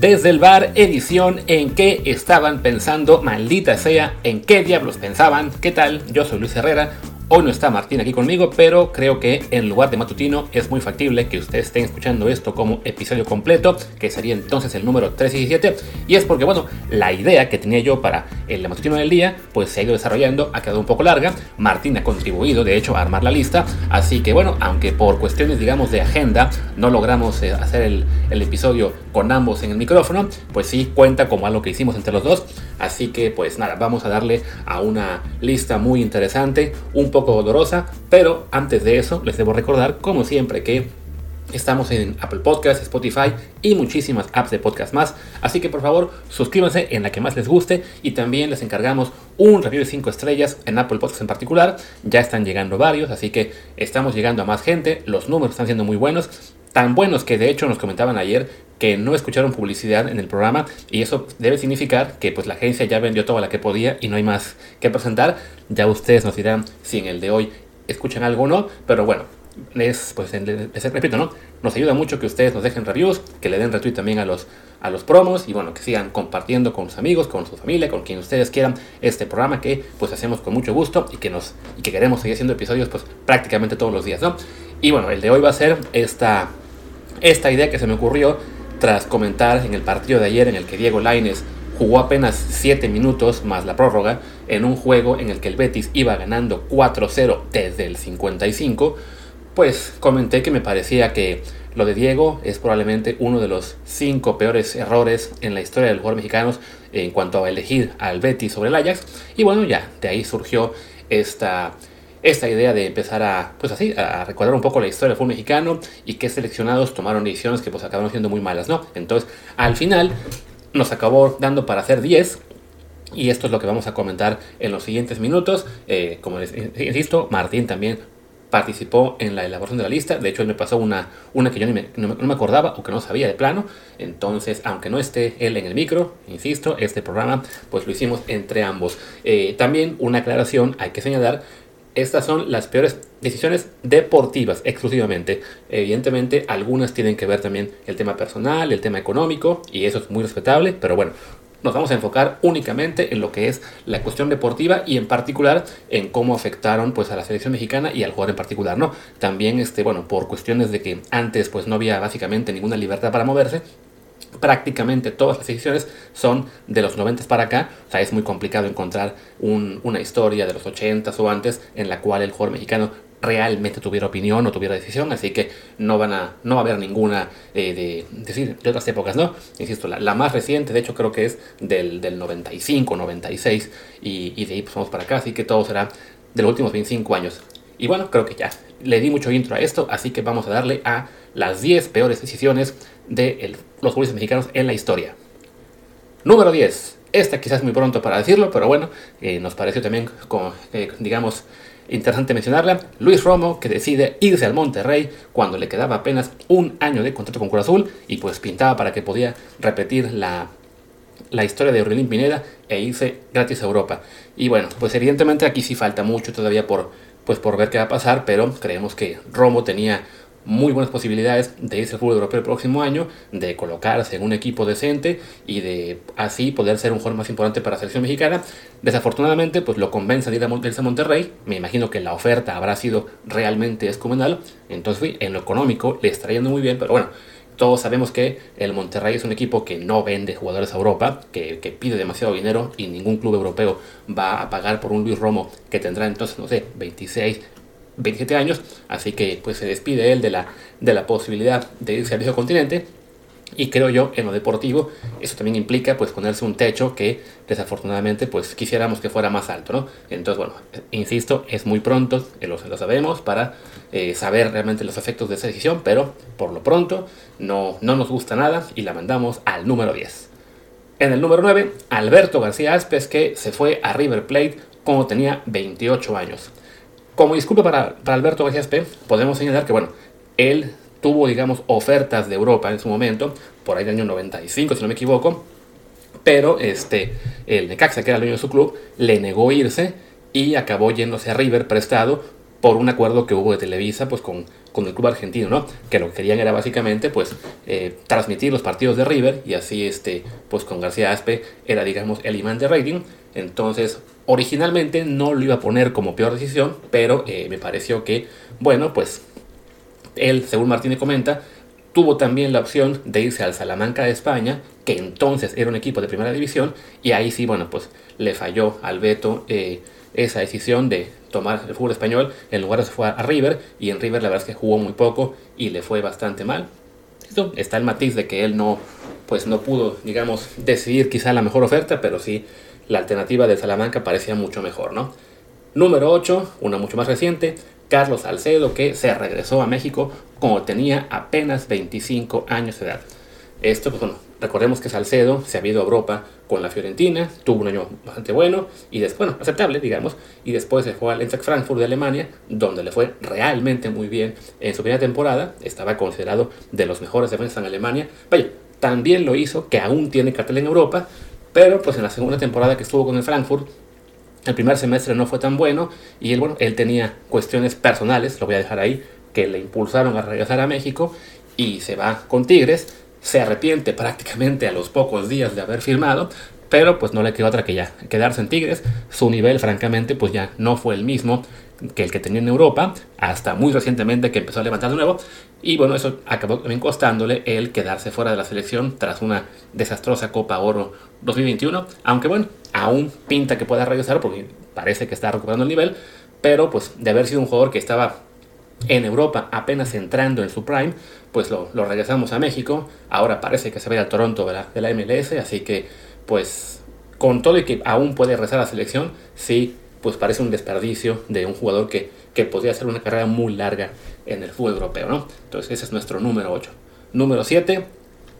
Desde el bar, edición en qué estaban pensando, maldita sea, en qué diablos pensaban. ¿Qué tal? Yo soy Luis Herrera. Hoy no está Martín aquí conmigo, pero creo que en lugar de matutino es muy factible que ustedes estén escuchando esto como episodio completo, que sería entonces el número 317. Y es porque, bueno, la idea que tenía yo para el matutino del día, pues se ha ido desarrollando, ha quedado un poco larga. Martín ha contribuido, de hecho, a armar la lista. Así que, bueno, aunque por cuestiones, digamos, de agenda no logramos eh, hacer el, el episodio con ambos en el micrófono, pues sí cuenta como algo que hicimos entre los dos. Así que, pues nada, vamos a darle a una lista muy interesante, un poco dolorosa, pero antes de eso les debo recordar, como siempre, que Estamos en Apple Podcasts, Spotify y muchísimas apps de podcast más. Así que por favor suscríbanse en la que más les guste y también les encargamos un review de 5 estrellas en Apple Podcasts en particular. Ya están llegando varios, así que estamos llegando a más gente. Los números están siendo muy buenos. Tan buenos que de hecho nos comentaban ayer que no escucharon publicidad en el programa y eso debe significar que pues la agencia ya vendió toda la que podía y no hay más que presentar. Ya ustedes nos dirán si en el de hoy escuchan algo o no, pero bueno, es, pues les repito, ¿no? Nos ayuda mucho que ustedes nos dejen reviews, que le den retweet también a los, a los promos y bueno, que sigan compartiendo con sus amigos, con su familia, con quien ustedes quieran este programa que pues hacemos con mucho gusto y que nos y que queremos seguir haciendo episodios pues prácticamente todos los días, ¿no? Y bueno, el de hoy va a ser esta, esta idea que se me ocurrió tras comentar en el partido de ayer en el que Diego Laines jugó apenas 7 minutos más la prórroga en un juego en el que el Betis iba ganando 4-0 desde el 55, pues comenté que me parecía que lo de Diego es probablemente uno de los 5 peores errores en la historia del jugador mexicano en cuanto a elegir al Betis sobre el Ajax. Y bueno, ya de ahí surgió esta esta idea de empezar a, pues así, a recordar un poco la historia del fútbol mexicano y qué seleccionados tomaron decisiones que pues acabaron siendo muy malas, ¿no? Entonces, al final nos acabó dando para hacer 10 y esto es lo que vamos a comentar en los siguientes minutos. Eh, como les insisto, Martín también participó en la elaboración de la lista. De hecho, él me pasó una, una que yo no, me, acordaba o que no sabía de plano. Entonces, aunque no esté él en el micro, insisto, este programa pues lo hicimos entre ambos. Eh, también una aclaración, hay que señalar estas son las peores decisiones deportivas exclusivamente. Evidentemente, algunas tienen que ver también el tema personal, el tema económico, y eso es muy respetable, pero bueno, nos vamos a enfocar únicamente en lo que es la cuestión deportiva y en particular en cómo afectaron pues a la selección mexicana y al jugador en particular, ¿no? También este, bueno, por cuestiones de que antes pues no había básicamente ninguna libertad para moverse, prácticamente todas las ediciones son de los 90 para acá. O sea, es muy complicado encontrar una historia de los 80 o antes en la cual el jugador mexicano realmente tuviera opinión o tuviera decisión, así que no van a, no va a haber ninguna eh, de, decir, de otras épocas, ¿no? Insisto, la, más reciente, de hecho, creo que es del, del 95, 96, y, y de ahí pues vamos para acá, así que todo será de los últimos 25 años. Y bueno, creo que ya le di mucho intro a esto, así que vamos a darle a las 10 peores decisiones de los jugadores mexicanos en la historia. Número 10. Esta quizás muy pronto para decirlo, pero bueno, eh, nos pareció también, eh, digamos, interesante mencionarla. Luis Romo, que decide irse al Monterrey cuando le quedaba apenas un año de contrato con Cruz Azul y pues pintaba para que podía repetir la, la historia de Aurelín Pineda e irse gratis a Europa. Y bueno, pues evidentemente aquí sí falta mucho todavía por, pues por ver qué va a pasar, pero creemos que Romo tenía muy buenas posibilidades de irse al fútbol europeo el próximo año, de colocarse en un equipo decente y de así poder ser un jugador más importante para la selección mexicana. Desafortunadamente, pues lo convence de ir a Monterrey. Me imagino que la oferta habrá sido realmente descomunal. Entonces, en lo económico le está yendo muy bien, pero bueno, todos sabemos que el Monterrey es un equipo que no vende jugadores a Europa, que, que, pide demasiado dinero y ningún club europeo va a pagar por un Luis Romo que tendrá entonces, no sé, 26, 27 años, así que pues se despide él de la, de la posibilidad de irse al viejo continente. Y creo yo, en lo deportivo, eso también implica pues ponerse un techo que desafortunadamente pues quisiéramos que fuera más alto, ¿no? Entonces, bueno, insisto, es muy pronto, eh, lo, lo sabemos, para eh, saber realmente los efectos de esa decisión, pero por lo pronto no, no nos gusta nada y la mandamos al número 10. En el número 9, Alberto García Aspes, que se fue a River Plate cuando tenía 28 años. Como disculpa para, Alberto García P, podemos señalar que, bueno, él tuvo, digamos, ofertas de Europa en su momento, por ahí del año 95, si no me equivoco, pero este, el Necaxa, que era el dueño de su club, le negó irse y acabó yéndose a River prestado por un acuerdo que hubo de Televisa pues con, con el club argentino, ¿no? Que lo que querían era básicamente pues eh, transmitir los partidos de River y así este pues con García Aspe era digamos el imán de rating. Entonces originalmente no lo iba a poner como peor decisión, pero eh, me pareció que bueno pues él según Martínez comenta tuvo también la opción de irse al Salamanca de España, que entonces era un equipo de primera división, y ahí sí, bueno, pues le falló al Beto eh, esa decisión de tomar el fútbol español, en lugar de se fue a River, y en River la verdad es que jugó muy poco y le fue bastante mal. Está el matiz de que él no, pues no pudo, digamos, decidir quizá la mejor oferta, pero sí la alternativa de Salamanca parecía mucho mejor, ¿no? Número 8, una mucho más reciente, Carlos Salcedo, que se regresó a México cuando tenía apenas 25 años de edad. Esto, pues bueno, recordemos que Salcedo se había ido a Europa con la Fiorentina, tuvo un año bastante bueno y después, bueno, aceptable, digamos, y después se fue al Eintracht Frankfurt de Alemania, donde le fue realmente muy bien en su primera temporada, estaba considerado de los mejores defensas en Alemania. Vaya, también lo hizo, que aún tiene cartel en Europa, pero pues en la segunda temporada que estuvo con el Frankfurt, el primer semestre no fue tan bueno y él, bueno, él tenía cuestiones personales, lo voy a dejar ahí, que le impulsaron a regresar a México y se va con Tigres se arrepiente prácticamente a los pocos días de haber firmado, pero pues no le quedó otra que ya quedarse en Tigres. Su nivel, francamente, pues ya no fue el mismo que el que tenía en Europa, hasta muy recientemente que empezó a levantar de nuevo. Y bueno, eso acabó también costándole el quedarse fuera de la selección tras una desastrosa Copa Oro 2021. Aunque bueno, aún pinta que pueda regresar porque parece que está recuperando el nivel, pero pues de haber sido un jugador que estaba en Europa apenas entrando en su prime, pues lo, regresamos a México. Ahora parece que se va al Toronto de la, de la MLS, así que pues con todo y que aún puede regresar a la selección, sí, pues parece un desperdicio de un jugador que, que podría hacer una carrera muy larga en el fútbol europeo, ¿no? Entonces ese es nuestro número 8. Número 7,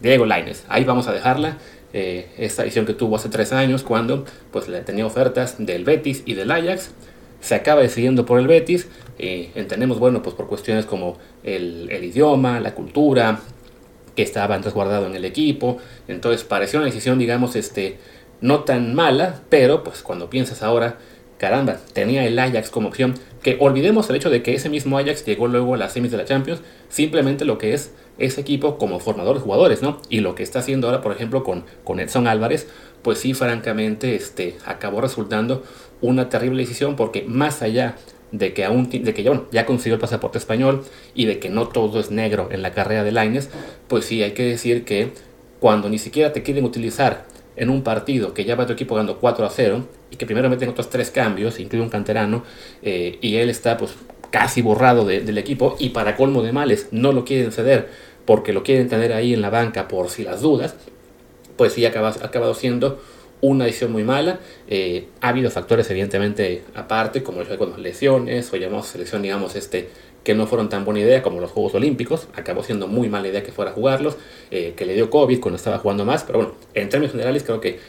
Diego Laines. Ahí vamos a dejarla. Eh, esta edición que tuvo hace tres años cuando pues le tenía ofertas del Betis y del Ajax se acaba decidiendo por el Betis. Entendemos, bueno, pues por cuestiones como el, idioma, la cultura, que estaba resguardado en el equipo. Entonces pareció una decisión, digamos, este, no tan mala, pero pues cuando piensas ahora, caramba, tenía el Ajax como opción. Que olvidemos el hecho de que ese mismo Ajax llegó luego a las semis de la Champions, simplemente lo que es ese equipo como formador de jugadores, ¿no? Y lo que está haciendo ahora, por ejemplo, con, con Edson Álvarez, pues sí, francamente, este, acabó resultando una terrible decisión porque más allá de que aún de que ya, ya consiguió el pasaporte español y de que no todo es negro en la carrera de Laines, pues sí hay que decir que cuando ni siquiera te quieren utilizar en un partido que ya va tu equipo ganando 4 a 0 y que primero meten otros tres cambios, incluye un canterano, eh, y él está pues casi borrado del equipo y para colmo de males no lo quieren ceder porque lo quieren tener ahí en la banca por si las dudas, pues sí ha acabado siendo una decisión muy mala. Eh, ha habido factores evidentemente aparte, como las lesiones o llamamos selección, digamos, este, que no fueron tan buena idea como los Juegos Olímpicos. Acabó siendo muy mala idea que fuera a jugarlos, eh, que le dio COVID cuando estaba jugando más. Pero bueno, en términos generales creo que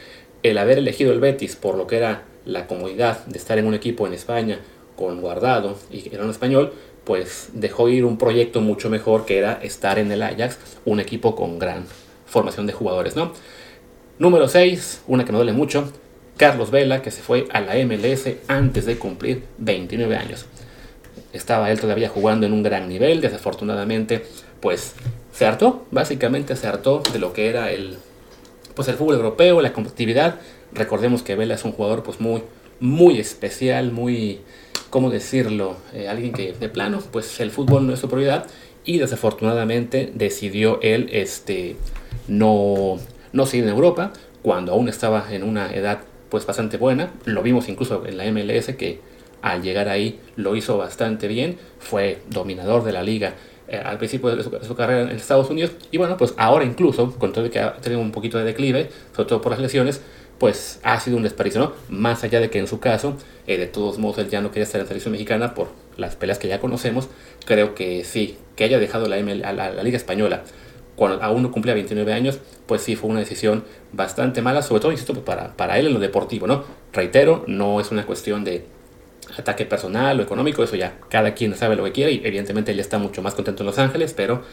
el haber elegido el Betis por lo que era la comodidad de estar en un equipo en España con guardado y era un español, pues dejó ir un proyecto mucho mejor que era estar en el Ajax, un equipo con gran formación de jugadores, ¿no? Número 6, una que me duele mucho, Carlos Vela, que se fue a la MLS antes de cumplir 29 años. Estaba él todavía jugando en un gran nivel, desafortunadamente, pues se hartó, básicamente se hartó de lo que era el, pues el fútbol europeo, la competitividad. Recordemos que Vela es un jugador pues muy, muy especial, muy, ¿cómo decirlo? Eh, alguien que de plano, pues el fútbol no es su prioridad y desafortunadamente decidió él este, no no sigue en Europa, cuando aún estaba en una edad pues bastante buena. Lo vimos incluso en la MLS que al llegar ahí lo hizo bastante bien, fue dominador de la liga eh, al principio de su, carrera en Estados Unidos y bueno, pues ahora incluso, con todo que ha tenido un poquito de declive, sobre todo por las lesiones, pues ha sido un desperdicio, ¿no? Más allá de que en su caso, eh, de todos modos, él ya no quería estar en la selección mexicana por las peleas que ya conocemos, creo que sí, que haya dejado la, la Liga Española cuando aún no cumplía 29 años, pues sí fue una decisión bastante mala, sobre todo, insisto, pues para, para él en lo deportivo, ¿no? Reitero, no es una cuestión de ataque personal o económico, eso ya cada quien sabe lo que quiere y evidentemente él está mucho más contento en Los Ángeles, pero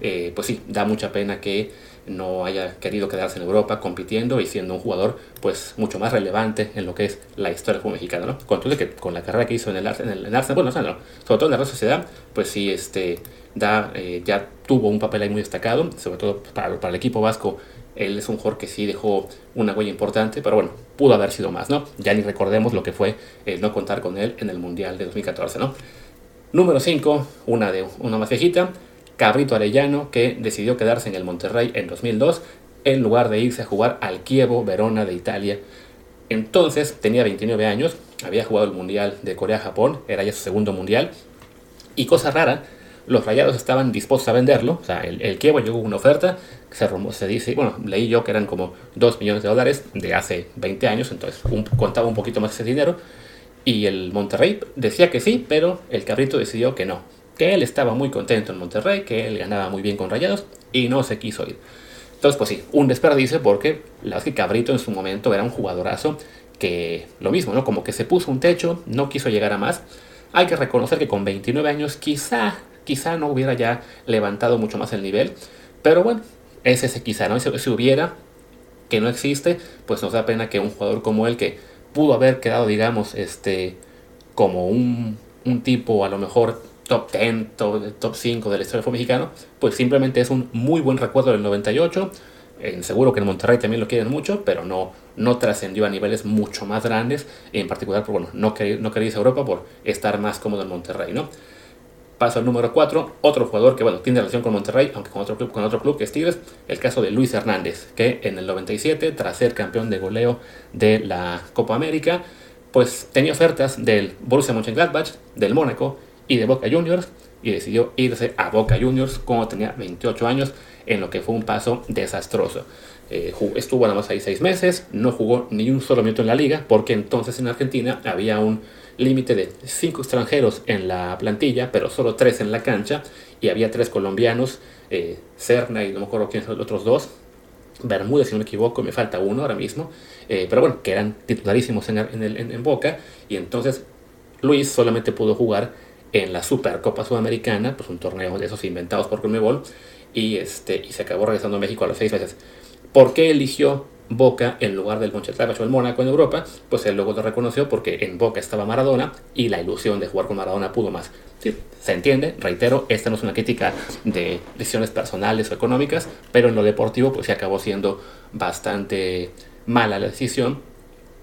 eh, pues sí, da mucha pena que no haya querido quedarse en Europa compitiendo y siendo un jugador pues mucho más relevante en lo que es la historia del fútbol mexicano, ¿no? Con que con la carrera que hizo en el, en Arsenal, bueno, no, sobre todo en la Real Sociedad, pues sí, este, da, eh, ya tuvo un papel ahí muy destacado, sobre todo para, para el equipo vasco él es un jugador que sí dejó una huella importante, pero bueno, pudo haber sido más, ¿no? Ya ni recordemos lo que fue el no contar con él en el Mundial de 2014, ¿no? Número 5, una, de, una más viejita, Cabrito Arellano, que decidió quedarse en el Monterrey en 2002 en lugar de irse a jugar al Kievo Verona de Italia. Entonces tenía 29 años, había jugado el Mundial de Corea-Japón, era ya su segundo Mundial, y cosa rara, los rayados estaban dispuestos a venderlo, o sea, el, el Kievo llegó una oferta, se, se dice, bueno, leí yo que eran como 2 millones de dólares de hace 20 años, entonces contaba un poquito más ese dinero, y el Monterrey decía que sí, pero el Cabrito decidió que no, que él estaba muy contento en Monterrey, que él ganaba muy bien con rayados, y no se quiso ir. Entonces, pues sí, un desperdicio porque la verdad que Cabrito en su momento era un jugadorazo que lo mismo, ¿no? Como que se puso un techo, no quiso llegar a más. Hay que reconocer que con 29 años quizá quizá no hubiera ya levantado mucho más el nivel. Pero bueno, es ese quizá, ¿no? Si, hubiera, que no existe, pues nos da pena que un jugador como él, que pudo haber quedado, digamos, este, como un, un tipo a lo mejor top 10, top, top 5 de la historia del fútbol mexicano, pues simplemente es un muy buen recuerdo del 98. Eh, seguro que en Monterrey también lo quieren mucho, pero no, no trascendió a niveles mucho más grandes, en particular, por, bueno, no quería, no quería irse a Europa por estar más cómodo en Monterrey, ¿no? Paso al número 4, otro jugador que bueno, tiene relación con Monterrey, aunque con otro club, con otro club que es Tigres, el caso de Luis Hernández, que en el 97, tras ser campeón de goleo de la Copa América, pues tenía ofertas del Borussia Mönchengladbach, del Mónaco y de Boca Juniors, y decidió irse a Boca Juniors cuando tenía 28 años, en lo que fue un paso desastroso. Eh, estuvo nada más ahí seis meses, no jugó ni un solo minuto en la liga, porque entonces en Argentina había un límite de cinco extranjeros en la plantilla, pero solo tres en la cancha, y había tres colombianos, eh, Cerna y no me acuerdo quiénes son los otros dos, Bermúdez, si no me equivoco, me falta uno ahora mismo, eh, pero bueno, que eran titularísimos en, en, Boca, y entonces Luis solamente pudo jugar en la Supercopa Sudamericana, pues un torneo de esos inventados por Conmebol, y, este, y se acabó regresando a México a los seis meses. ¿Por qué eligió Boca en lugar del Mönchengladbach o el Mónaco en Europa, pues él luego lo reconoció porque en Boca estaba Maradona y la ilusión de jugar con Maradona pudo más. Sí, se entiende, reitero, esta no es una crítica de decisiones personales o económicas, pero en lo deportivo pues se acabó siendo bastante mala la decisión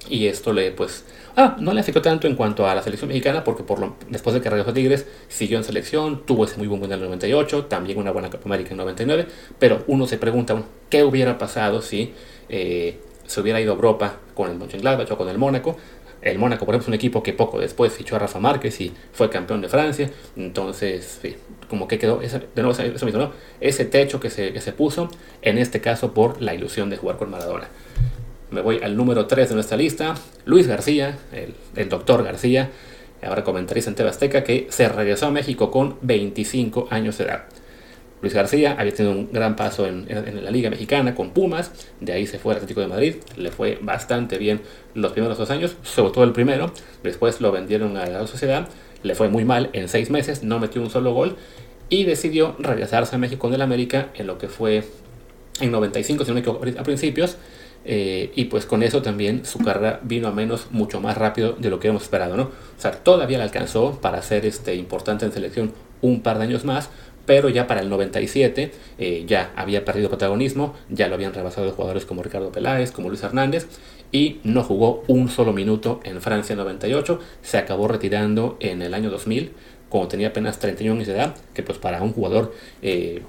y esto le pues Ah, no le afectó tanto en cuanto a la selección mexicana porque por lo, después de que regresó a Tigres siguió en selección, tuvo ese muy buen mundial en el 98, también una buena Copa América en 99, pero uno se pregunta, ¿qué hubiera pasado si eh, se hubiera ido a Europa con el Mönchengladbach con el Mónaco? El Mónaco, por ejemplo, es un equipo que poco después fichó a Rafa Márquez y fue campeón de Francia. Entonces, como que quedó, ese, eso mismo, ¿no? Ese techo que se puso, en este caso por la ilusión de jugar con Maradona. Me voy al número 3 de nuestra lista, Luis García, el, doctor García, ahora comentarista en Tebasteca, que se regresó a México con 25 años de edad. Luis García había tenido un gran paso en, la Liga Mexicana con Pumas, de ahí se fue al Atlético de Madrid, le fue bastante bien los primeros dos años, sobre todo el primero, después lo vendieron a la Sociedad, le fue muy mal en seis meses, no metió un solo gol y decidió regresarse a México con el América en lo que fue en 95, si no me equivoco, a principios, eh, y pues con eso también su carrera vino a menos mucho más rápido de lo que hemos esperado, ¿no? O sea, todavía le alcanzó para ser este, importante en selección un par de años más, pero ya para el 97 eh, ya había perdido protagonismo, ya lo habían rebasado jugadores como Ricardo Peláez, como Luis Hernández, y no jugó un solo minuto en Francia 98, se acabó retirando en el año 2000, cuando tenía apenas 31 años de edad, que pues para un jugador, eh,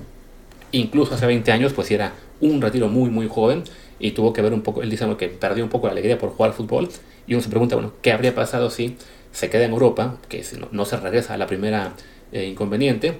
incluso hace 20 años, pues era un retiro muy muy joven, y tuvo que ver un poco, él dice que perdió un poco la alegría por jugar fútbol y uno se pregunta, bueno, ¿qué habría pasado si se queda en Europa, que no, se regresa a la primera eh, inconveniente,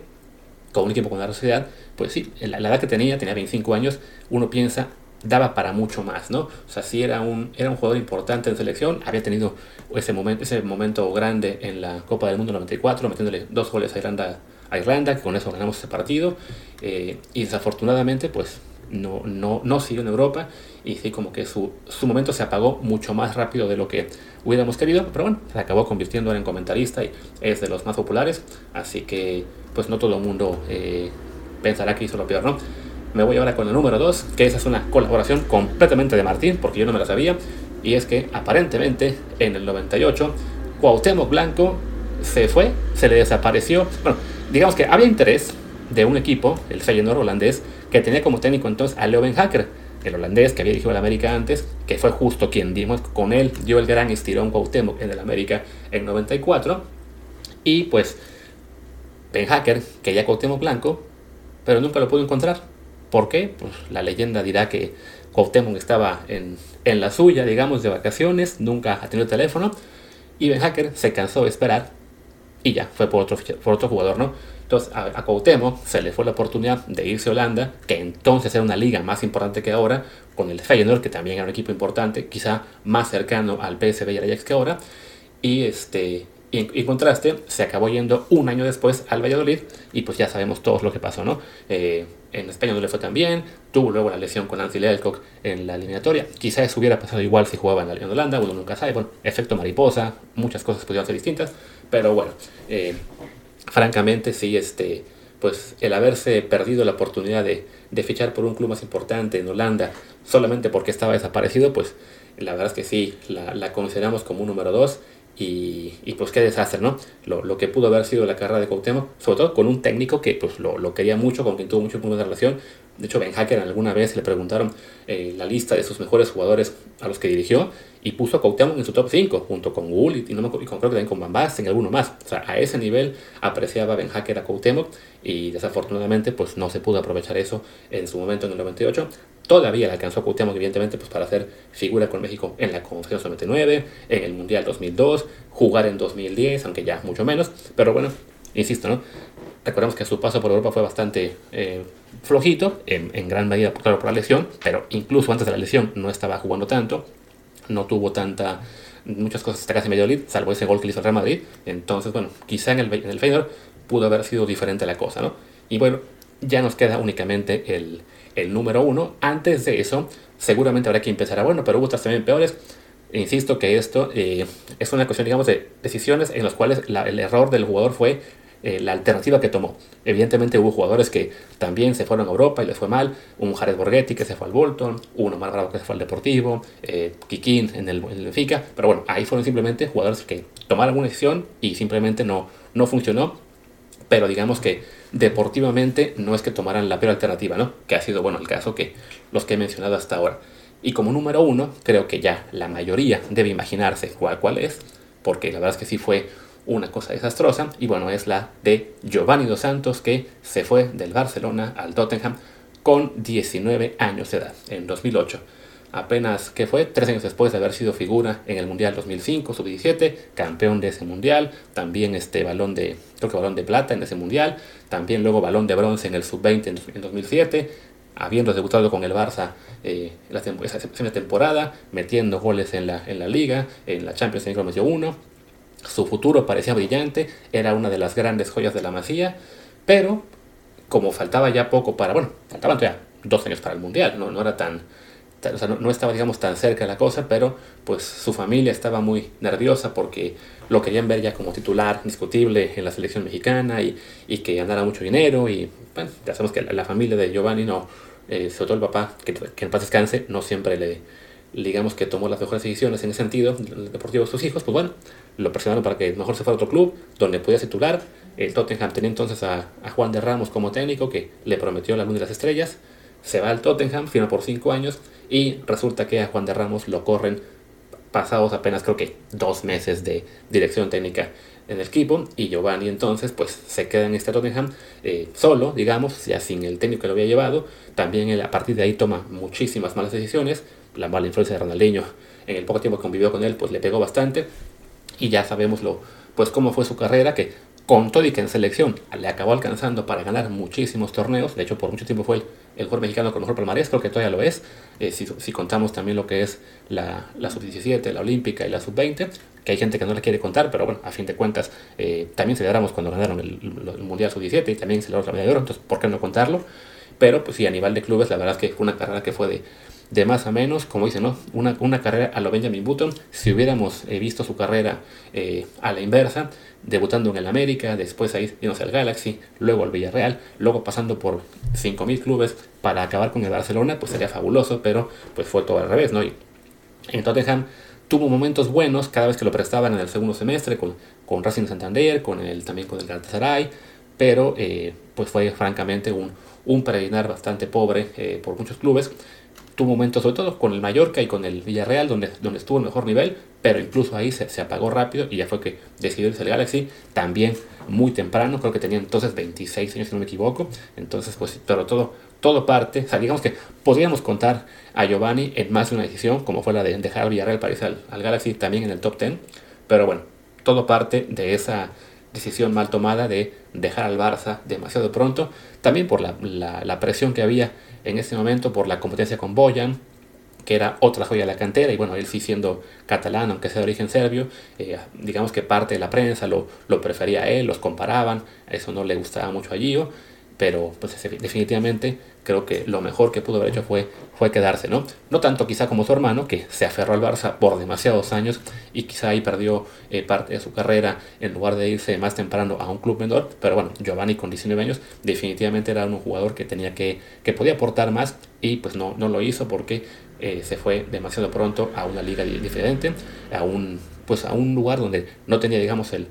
con un equipo con la sociedad? Pues sí, la, la, edad que tenía, tenía 25 años, uno piensa, daba para mucho más, ¿no? O sea, sí era un, era un jugador importante en selección, había tenido ese momento, ese momento grande en la Copa del Mundo 94, metiéndole dos goles a Irlanda, a Irlanda que con eso ganamos ese partido, eh, y desafortunadamente, pues no, no, no siguió en Europa y sí como que su, su, momento se apagó mucho más rápido de lo que hubiéramos querido, pero bueno, se acabó convirtiendo en comentarista y es de los más populares, así que pues no todo el mundo eh, pensará que hizo lo peor, ¿no? me voy ahora con el número 2, que esa es una colaboración completamente de Martín, porque yo no me la sabía, y es que aparentemente en el 98 Cuauhtémoc Blanco se fue, se le desapareció. Bueno, digamos que había interés de un equipo, el Feyenoord holandés, que tenía como técnico entonces a Leo Hacker, el holandés que había dirigido el América antes, que fue justo quien dimos con él dio el gran estirón Cuauhtémoc en el América en 94. Y pues Ben Hacker quería Cuauhtémoc Blanco, pero nunca lo pudo encontrar. ¿Por qué? Pues la leyenda dirá que Cuauhtémoc estaba en, en la suya, digamos, de vacaciones, nunca ha tenido teléfono, y Ben Hacker se cansó de esperar y ya, fue por otro, por otro jugador, ¿no? Entonces a, a se le fue la oportunidad de irse a Holanda, que entonces era una liga más importante que ahora, con el Feyenoord, que también era un equipo importante, quizá más cercano al PSV y al Ajax que ahora, y este... En contraste, se acabó yendo un año después al Valladolid y pues ya sabemos todos lo que pasó, ¿no? Eh, en España no le fue tan bien, tuvo luego la lesión con Anthony Elcock en la eliminatoria. Quizás hubiera pasado igual si jugaba en la Liga de Holanda, uno nunca sabe. Bueno, efecto mariposa, muchas cosas podrían ser distintas, pero bueno, eh, francamente sí, este, pues el haberse perdido la oportunidad de, de, fichar por un club más importante en Holanda solamente porque estaba desaparecido, pues la verdad es que sí, la, consideramos como un número dos y, y, pues qué desastre, ¿no? Lo, lo, que pudo haber sido la carrera de Cuauhtémoc, sobre todo con un técnico que pues lo, lo quería mucho, con quien tuvo mucho punto de relación. De hecho, Ben Hacker alguna vez le preguntaron eh, la lista de sus mejores jugadores a los que dirigió y puso a Cuauhtémoc en su top 5, junto con Wool y, no me, y con, creo que también con Van Basten y alguno más. O sea, a ese nivel apreciaba Ben Hacker a Cuauhtémoc y desafortunadamente pues no se pudo aprovechar eso en su momento en el 98. Todavía le alcanzó a Cuauhtémoc, evidentemente, pues para hacer figura con México en la Conferencia 99, en el Mundial 2002, jugar en 2010, aunque ya mucho menos. Pero bueno, insisto, ¿no? Recordemos que su paso por Europa fue bastante eh, flojito, en, en, gran medida claro, por la lesión, pero incluso antes de la lesión no estaba jugando tanto, no tuvo tanta muchas cosas casi medio lead, salvo ese gol que le hizo el Real Madrid. Entonces, bueno, quizá en el, en Feyenoord pudo haber sido diferente la cosa, ¿no? Y bueno, ya nos queda únicamente el, el número uno. Antes de eso, seguramente habrá que empezar a, bueno, pero hubo otras también peores. Insisto que esto eh, es una cuestión, digamos, de decisiones en las cuales el error del jugador fue eh, la alternativa que tomó. Evidentemente hubo jugadores que también se fueron a Europa y les fue mal. Un Jared Borghetti que se fue al Bolton, uno más Bravo que se fue al Deportivo, eh, en el, en. Pero bueno, ahí fueron simplemente jugadores que tomaron una decisión y simplemente no, no funcionó. Pero digamos que deportivamente no es que tomaran la peor alternativa, ¿no? Que ha sido, bueno, el caso que los que he mencionado hasta ahora. Y como número uno, creo que ya la mayoría debe imaginarse cuál, cuál es, porque la verdad es que sí fue una cosa desastrosa, y bueno, es la de Giovanni Dos Santos, que se fue del Barcelona al Tottenham con 19 años de edad, en 2008. Apenas que fue tres años después de haber sido figura en el Mundial 2005, sub-17, campeón de ese Mundial, también este balón de, creo que balón de plata en ese Mundial, también luego balón de bronce en el sub-20 en 2007, habiendo debutado con el Barça eh, la, esa, temporada, metiendo goles en la, en la Liga, en la Champions League metió uno, su futuro parecía brillante, era una de las grandes joyas de la Masía, pero como faltaba ya poco para, bueno, faltaban ya dos años para el Mundial, no, no era tan, o sea, no, no, estaba digamos tan cerca la cosa, pero pues su familia estaba muy nerviosa porque lo querían ver ya como titular indiscutible en la selección mexicana y, y que ganara mucho dinero y bueno, ya sabemos que la, familia de Giovanni no, eh, sobre todo el papá, que, en paz descanse, no siempre le, digamos que tomó las mejores decisiones en ese sentido, deportivo de sus hijos, pues bueno, lo presionaron para que mejor se fuera a otro club donde podía titular. El Tottenham tenía entonces a, Juan de Ramos como técnico que le prometió la luna de las estrellas. Se va al Tottenham, firma por cinco años y resulta que a Juan de Ramos lo corren pasados apenas creo que dos meses de dirección técnica en el equipo y Giovanni entonces pues se queda en este Tottenham eh, solo, digamos, ya sin el técnico que lo había llevado. También él, a partir de ahí toma muchísimas malas decisiones. La mala influencia de Ronaldinho en el poco tiempo que convivió con él pues le pegó bastante y ya sabemos lo, pues cómo fue su carrera que con todo y que en selección le acabó alcanzando para ganar muchísimos torneos, de hecho por mucho tiempo fue el, el jugador mexicano con mejor palmarés, creo que todavía lo es, eh, si, si, contamos también lo que es la, la sub-17, la olímpica y la sub-20, que hay gente que no la quiere contar, pero bueno, a fin de cuentas eh, también celebramos cuando ganaron el, el Mundial sub-17 y también celebramos la medalla de oro, entonces ¿por qué no contarlo? Pero pues sí, a nivel de clubes la verdad es que fue una carrera que fue de, de más a menos, como dice, ¿no? Una, una carrera a lo Benjamin Button. Si hubiéramos eh, visto su carrera eh, a la inversa, debutando en el América, después ahí yéndose al Galaxy, luego al Villarreal, luego pasando por 5.000 clubes para acabar con el Barcelona, pues sería fabuloso, pero pues fue todo al revés, ¿no? Y en Tottenham tuvo momentos buenos cada vez que lo prestaban en el segundo semestre con, con Racing Santander, con el, también con el Galatasaray, pero eh, pues fue francamente un, un bastante pobre por muchos clubes. Tuvo momentos sobre todo con el Mallorca y con el Villarreal donde, donde estuvo el mejor nivel, pero incluso ahí se, se apagó rápido y ya fue que decidió irse al Galaxy también muy temprano, creo que tenía entonces 26 años si no me equivoco, entonces pues pero todo, todo parte, o sea, digamos que podríamos contar a Giovanni en más de una decisión, como fue la de dejar al Villarreal para irse al, al Galaxy también en el top 10, pero bueno, todo parte de esa decisión mal tomada de dejar al Barça demasiado pronto, también por la, la, la presión que había en ese momento por la competencia con Boyan, que era otra joya de la cantera, y bueno, él sí siendo catalán, aunque sea de origen serbio, eh, digamos que parte de la prensa lo, lo prefería a él, los comparaban, eso no le gustaba mucho a Gio, pero pues definitivamente creo que lo mejor que pudo haber hecho fue, fue quedarse, ¿no? No tanto quizá como su hermano, que se aferró al Barça por demasiados años y quizá ahí perdió eh, parte de su carrera en lugar de irse más temprano a un club menor, pero bueno, Giovanni con 19 años definitivamente era un jugador que tenía que, que podía aportar más y pues no, no lo hizo porque eh, se fue demasiado pronto a una liga diferente, a un, pues a un lugar donde no tenía, digamos, el,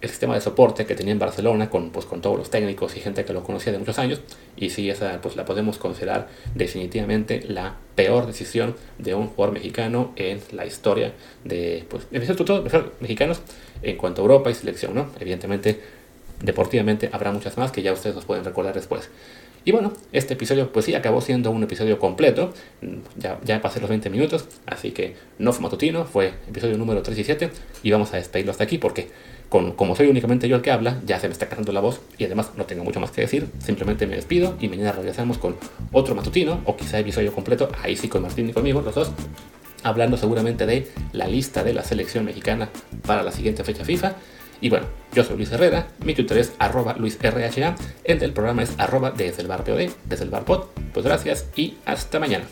el sistema de soporte que tenía en Barcelona con, pues, con todos los técnicos y gente que lo conocía de muchos años. Y sí, esa pues, la podemos considerar definitivamente la peor decisión de un jugador mexicano en la historia de, pues, todos mexicanos en cuanto a Europa y selección, ¿no? Evidentemente, deportivamente habrá muchas más que ya ustedes nos pueden recordar después. Y bueno, este episodio pues sí acabó siendo un episodio completo, ya, ya pasé los 20 minutos, así que no fue matutino, fue episodio número 3 y 7 y vamos a despedirlo hasta aquí porque como soy únicamente yo el que habla, ya se me está cansando la voz y además no tengo mucho más que decir, simplemente me despido y mañana regresamos con otro matutino o quizá episodio completo, ahí sí con Martín y conmigo, los dos, hablando seguramente de la lista de la selección mexicana para la siguiente fecha FIFA. Y bueno, yo soy Luis Herrera, mi Twitter es arroba luisrha, el del programa es arroba desde el bar POD, desde el bar pod. Pues gracias y hasta mañana.